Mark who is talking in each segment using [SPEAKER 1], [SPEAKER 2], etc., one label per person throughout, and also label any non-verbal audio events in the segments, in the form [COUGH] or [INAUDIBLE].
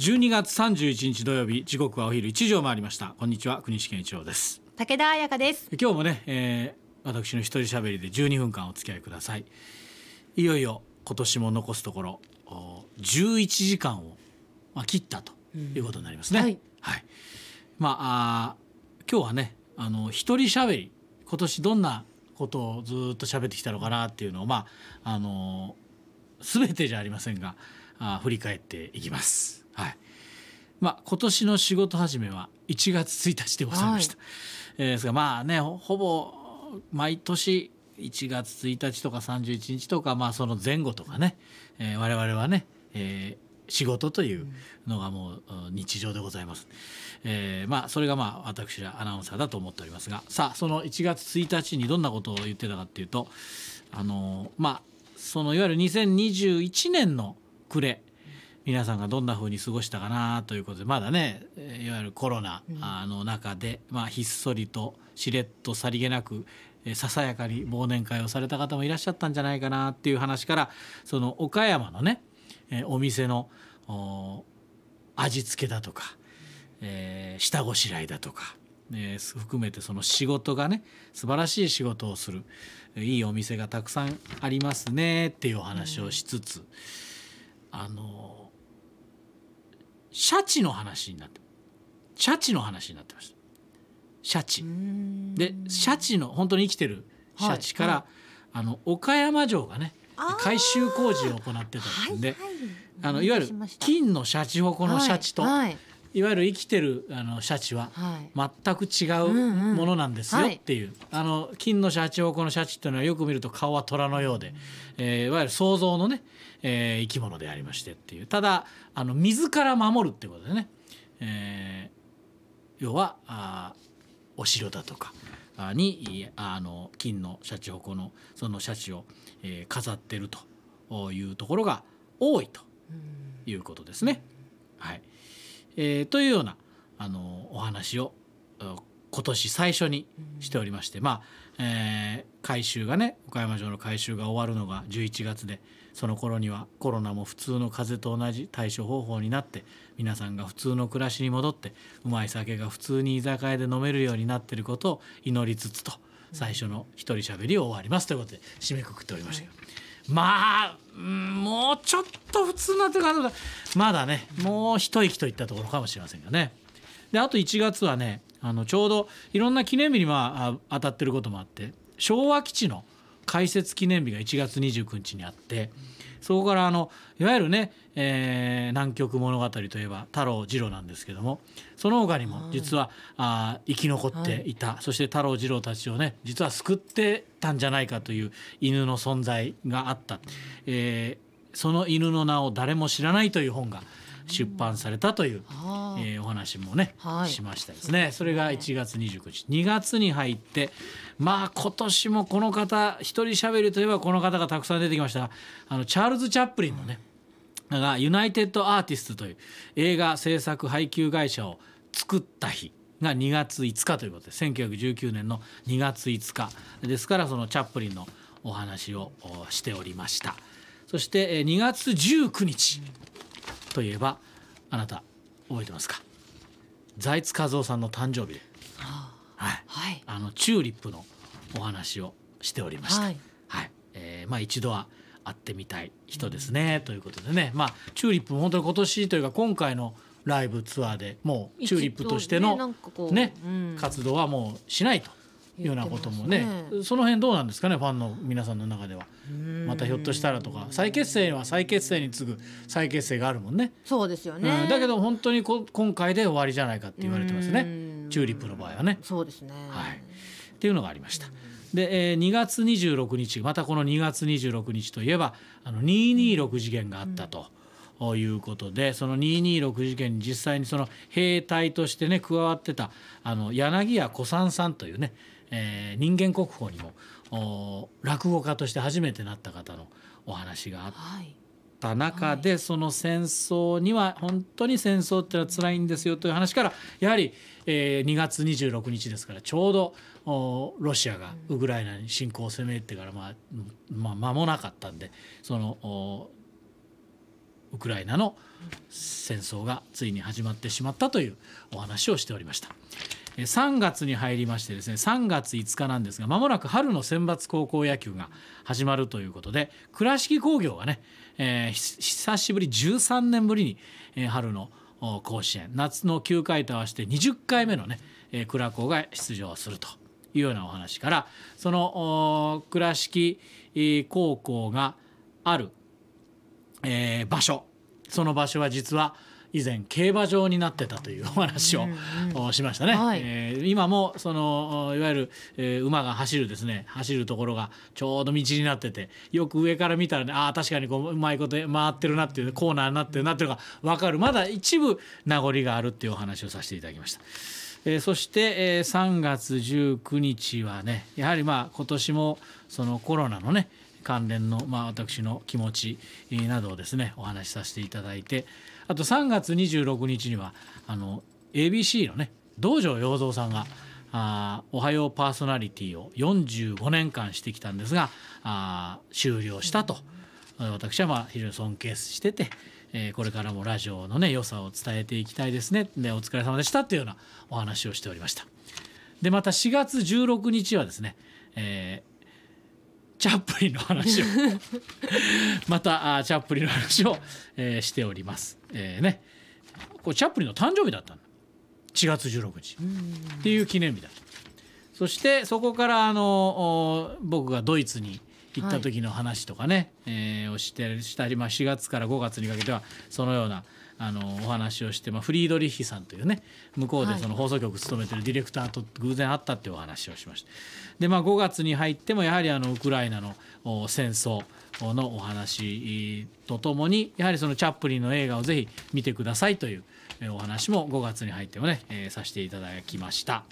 [SPEAKER 1] 12月31日土曜日時刻はお昼1時を回りました。こんにちは国士健一郎です。
[SPEAKER 2] 武田彩香です。
[SPEAKER 1] 今日もね、えー、私の一人喋りで12分間お付き合いください。いよいよ今年も残すところ11時間を、まあ、切ったということになりますね、うん、はい、はい、まあ今日はねあの一人喋り今年どんなことをずっと喋ってきたのかなっていうのをまああの全てじゃありませんがあ振り返っていきます。はいまあ、今年の仕事始めは1月1日でございました。はい、えー、ですがまあねほぼ毎年1月1日とか31日とか、まあ、その前後とかね、えー、我々はね、えー、仕事というのがもう日常でございます。えー、まあそれがまあ私らアナウンサーだと思っておりますがさあその1月1日にどんなことを言ってたかっていうとあのまあそのいわゆる2021年の暮れ皆さんがどんなふうに過ごしたかなということでまだねいわゆるコロナの中で、まあ、ひっそりとしれっとさりげなくささやかに忘年会をされた方もいらっしゃったんじゃないかなっていう話からその岡山のねお店の味付けだとか、えー、下ごしらえだとか、えー、含めてその仕事がね素晴らしい仕事をするいいお店がたくさんありますねっていうお話をしつつ、うん、あのシャチの話になってシャチの話になってました。シャチ。でシャチの本当に生きてるシャチから、はい。はい、あの岡山城がね改修工事を行ってたんで、はいはい、あのいわゆる金のシャチホコのシャチと、はいはい、いわゆる生きてるあのシャチは全く違うものなんですよっていう、あの金のシャチホコのシャチっていうのはよく見ると顔は虎のようで、えー、いわゆる想像のねえー、生き物でありましてっていう。ただあの水から守るっていうことでね、えー、要はあお城だとかにあの金のシャチホコのそのシャチを、えー、飾ってるというところが多いということですね。はいえー、というようなあのお話を今年最初にしておりまして、まあ、えー、改修がね岡山城の改修が終わるのが11月でその頃にはコロナも普通の風邪と同じ対処方法になって皆さんが普通の暮らしに戻ってうまい酒が普通に居酒屋で飲めるようになっていることを祈りつつと最初の一人しゃべりを終わりますということで締めくくっておりましたけど。まあもうちょっと普通なって感じまだねもう一息といったところかもしれませんがね。であと1月はねあのちょうどいろんな記念日にまあ当たってることもあって昭和基地の開設記念日が1月29日にあってそこからあのいわゆるね、えー、南極物語といえば太郎次郎なんですけどもその他にも実は、あ生き残ってい。た、はい、そして太郎次郎たちをね実は救ってたんじゃないかという犬の存在があった、えー、その犬の名を誰も知らないという本が出版されたという、えー、お話もね、はい、しましたですね。それが1月29日。2月に入ってまあ今年もこの方一人しゃべりといえばこの方がたくさん出てきました。あのチャールズ・チャップリンのねがユナイテッド・アーティストという映画制作配給会社を作った日が2月5日ということで1919年の2月5日。ですからそのチャップリンのお話をしておりました。そして2月19日といえばあなた覚えてますか？財津和夫さんの誕生日で、はい、はい、あのチューリップのお話をしておりました。はい、はい、えー、まあ一度は会ってみたい人ですね、うん、ということでね、まあチューリップ本当に今年というか今回のライブツアーでもうチューリップとしてのね、ねうん、活動はもうしないとようなこともね、ね、その辺どうなんですかねファンの皆さんの中では。またひょっとしたらとか。再結成は再結成に次ぐ再結成があるもんね。
[SPEAKER 2] そうですよね、
[SPEAKER 1] うん、だけど本当にこ今回で終わりじゃないかって言われてますね。チューリップの場合はね。
[SPEAKER 2] そうですね。
[SPEAKER 1] はい。っていうのがありました。で、えー、2月26日またこの2月26日といえばあの226事件があったと。ということでその226事件に実際にその兵隊としてね加わってたあの柳家小三さんというねえー、人間国宝にも落語家として初めてなった方のお話があった中で、はい、その戦争には本当に戦争ってのは辛いんですよという話からやはり、えー、2月26日ですからちょうどロシアがウクライナに侵攻を攻めてから、まあ、まあ間もなかったんでそのウクライナの戦争がついに始まってしまったというお話をしておりました。3月に入りましてですね3月5日なんですがまもなく春の選抜高校野球が始まるということで倉敷工業がね、えー、久しぶり13年ぶりに、えー、春の甲子園夏の9回と合わせて20回目のね、えー、倉高が出場するというようなお話からその倉敷高校がある、えー、場所その場所は実は以前競馬場になってたというお話を、しましたね、はい、えー、今もそのいわゆる、えー、馬が走るですね。走るところがちょうど道になっててよく上から見たらねああ確かにこううまいこと回ってるなっていうコーナーになってるなっていうのが分かる。まだ一部名残があるっていうお話をさせていただきました。えー、そして、えー、3月19日はねやはりまあ今年もそのコロナのね関連の、まあ、私の気持ちなどをですねお話しさせていただいてあと3月26日にはあの ABC のね道場洋三さんがあおはようパーソナリティを45年間してきたんですがあ終了したと。私はまあ非常に尊敬してて、えー、これからもラジオのね良さを伝えていきたいですね。でお疲れ様でしたというようなお話をしておりました。でまた4月16日はですね、えチャップリンの話を。[LAUGHS] またあチャップリンの話を、えー、しております。えー、ね。これチャップリンの誕生日だったの。4月16日。っていう記念日だそしてそこからあの僕がドイツに行った時の話とかね、はい、えー、をしてしたり、まあ、4月から5月にかけてはそのようなあのお話をして、まあ、フリードリッヒさんというね向こうでその放送局務めてるディレクターと偶然会ったっていうお話をしました。でまあ、5月に入ってもやはりあのウクライナの戦争のお話とともにやはりそのチャップリンの映画をぜひ見てくださいというお話も5月に入ってもね、えー、させていただきました。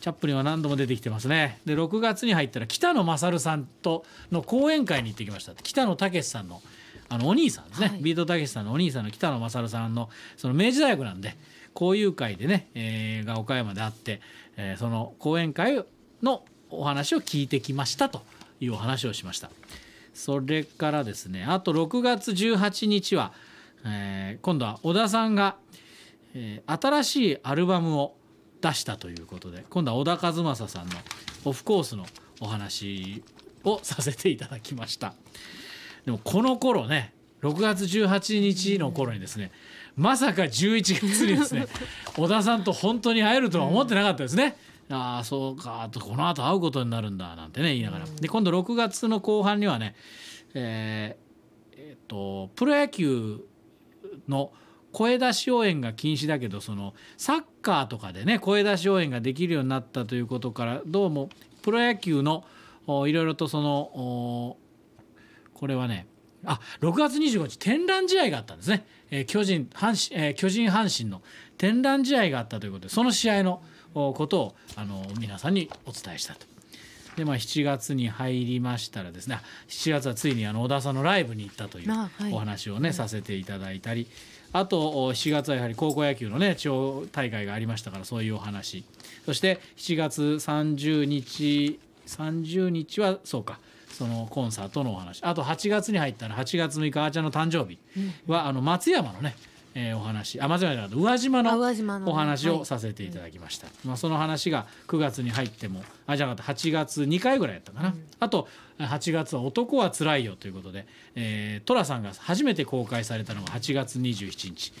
[SPEAKER 1] チャップリンは何度も出てきてますね。で6月に入ったら北野勝さんとの講演会に行ってきました。北野武さんのあのお兄さんですね、はい、ビートたけしさんのお兄さんの北野勝さんのその明治大学なんで交友会でね、えー、が岡山であって、えー、その講演会のお話を聞いてきましたというお話をしました。それからですねあと6月18日は、えー、今度は小田さんが、えー、新しいアルバムを出したということで今度は小田和正さんのオフコースのお話をさせていただきました。でもこの頃ね6月18日の頃にですねまさか11月にですね [LAUGHS] 小田さんと本当に会えるとは思ってなかったですね。ああそうかとこの後会うことになるんだなんてね言いながらで今度6月の後半にはねえー、えー、とプロ野球の声出し応援が禁止だけどそのサッカーとかでね声出し応援ができるようになったということからどうもプロ野球のいろいろとそのこれはねあ6月25日天覧試合があったんですね、えー、巨人阪神、えー、巨人阪神の天覧試合があったということでその試合のことをあの皆さんにお伝えしたと。でまあ、7月に入りましたらですね7月はついにあの小田さんのライブに行ったというお話をね、はい、させていただいたりあと7月はやはり高校野球のね地方大会がありましたからそういうお話。そして7月30日30日はそうかそのコンサートのお話。あと8月に入ったら8月6日あーちゃんの誕生日。は、あの松山のねえー、お話。あ松山じゃなくて宇和島のお話をさせていただきました、はい、まあ、その話が9月に入ってもあじゃなかった8月2回ぐらいやったかな、うん、あと8月は「男はつらいよ」ということで、えー、寅さんが初めて公開されたのが8月27日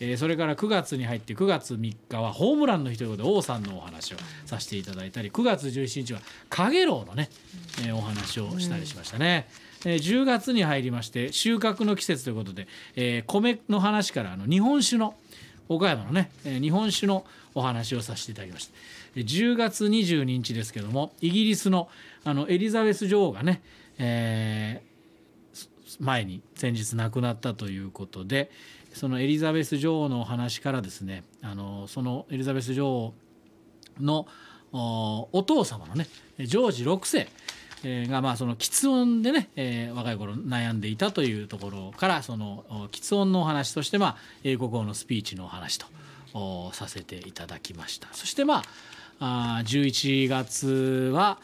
[SPEAKER 1] えー、それから9月に入って9月3日はホームランの日ということで王さんのお話をさせていただいたり9月17日は陽炎のね、えー、お話をしたりしましたね。えー、10月に入りまして収穫の季節ということで、えー、米の話からあの日本酒の岡山のね、えー、日本酒のお話をさせていただきました10月22日ですけどもイギリスのあのエリザベス女王がね、えー、前に先日亡くなったということで、そのエリザベス女王のお話からですねあのそのエリザベス女王のお父様のねジョージ6世がまあその喫音でね、えー、若い頃悩んでいたというところからその喫音のお話としてまあ英国語のスピーチのお話とさせていただきました。そしてまああ11月は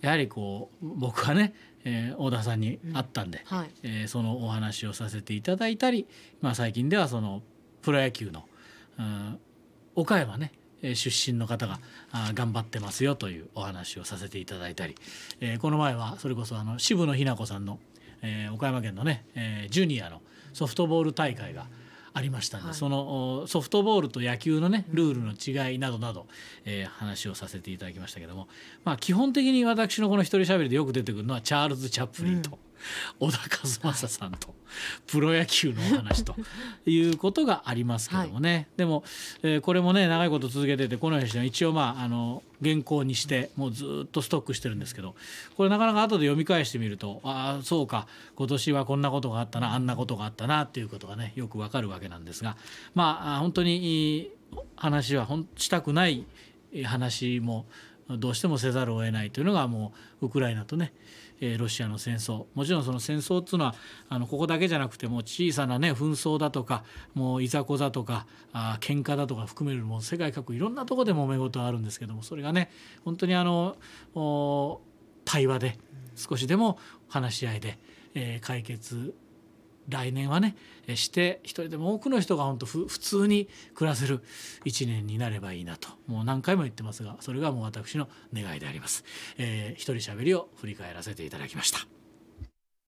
[SPEAKER 1] やはりこう僕はねえー、大田さんに会ったんで、
[SPEAKER 2] うんはい、
[SPEAKER 1] えー、そのお話をさせていただいたり、まあ、最近ではそのプロ野球の、うん、岡山ね出身の方が頑張ってますよというお話をさせていただいたり、えー、この前はそれこそあの渋野日向子さんの、えー、岡山県のね、えー、ジュニアのソフトボール大会がありましたので、はい、そのソフトボールと野球のねルールの違いなどなど、えー、話をさせていただきましたけども、まあ、基本的に私のこの一人しゃべりでよく出てくるのはチャールズ・チャップリンと。うん小田和正さんとプロ野球のお話ということがありますけどもね、はい、でも、えー、これもね長いこと続けててこの話は一応まああの原稿にしてもうずっとストックしてるんですけどこれなかなか後で読み返してみるとああそうか今年はこんなことがあったなあんなことがあったなっていうことがねよくわかるわけなんですがまあ本当に話はしたくない話もどうしてもせざるを得ないというのがもうウクライナとねえロシアの戦争。もちろんその戦争っていうのはあのここだけじゃなくても小さなね紛争だとかもういざこざとかあ喧嘩だとか含めるも世界各国いろんなとこで揉め事はあるんですけどもそれがね本当にあの対話で少しでも話し合いで、えー、解決来年はねして一人でも多くの人が本当普通に暮らせる一年になればいいなともう何回も言ってますがそれがもう私の願いであります。えー、一人喋りを振り返らせていただきました。